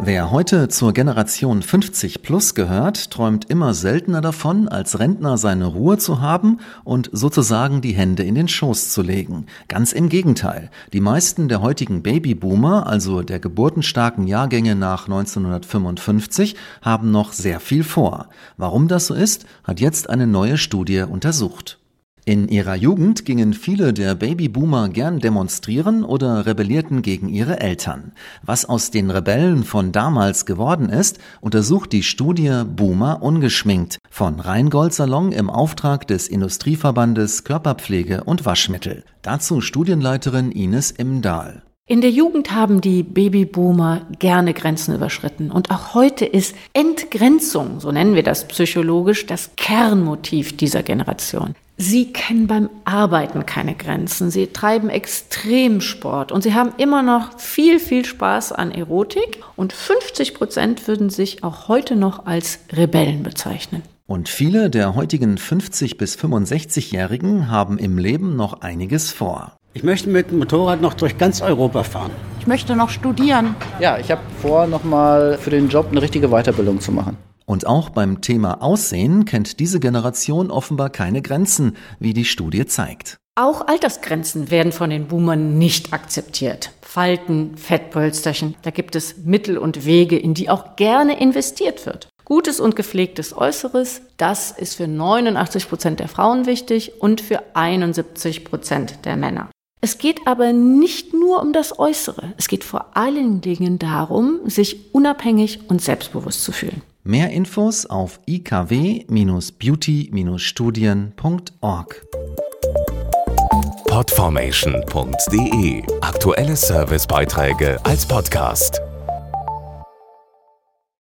Wer heute zur Generation 50 plus gehört, träumt immer seltener davon, als Rentner seine Ruhe zu haben und sozusagen die Hände in den Schoß zu legen. Ganz im Gegenteil. Die meisten der heutigen Babyboomer, also der geburtenstarken Jahrgänge nach 1955, haben noch sehr viel vor. Warum das so ist, hat jetzt eine neue Studie untersucht. In ihrer Jugend gingen viele der Babyboomer gern demonstrieren oder rebellierten gegen ihre Eltern. Was aus den Rebellen von damals geworden ist, untersucht die Studie Boomer ungeschminkt von Rheingold Salon im Auftrag des Industrieverbandes Körperpflege und Waschmittel. Dazu Studienleiterin Ines Imdahl. In der Jugend haben die Babyboomer gerne Grenzen überschritten. Und auch heute ist Entgrenzung, so nennen wir das psychologisch, das Kernmotiv dieser Generation. Sie kennen beim Arbeiten keine Grenzen. Sie treiben Extremsport und sie haben immer noch viel, viel Spaß an Erotik. Und 50 Prozent würden sich auch heute noch als Rebellen bezeichnen. Und viele der heutigen 50 bis 65-Jährigen haben im Leben noch einiges vor. Ich möchte mit dem Motorrad noch durch ganz Europa fahren. Ich möchte noch studieren. Ja, ich habe vor, nochmal für den Job eine richtige Weiterbildung zu machen. Und auch beim Thema Aussehen kennt diese Generation offenbar keine Grenzen, wie die Studie zeigt. Auch Altersgrenzen werden von den Boomern nicht akzeptiert. Falten, Fettpölsterchen, da gibt es Mittel und Wege, in die auch gerne investiert wird. Gutes und gepflegtes Äußeres, das ist für 89 Prozent der Frauen wichtig und für 71 Prozent der Männer. Es geht aber nicht nur um das Äußere. Es geht vor allen Dingen darum, sich unabhängig und selbstbewusst zu fühlen. Mehr Infos auf ikw-beauty-studien.org. Podformation.de Aktuelle Servicebeiträge als Podcast.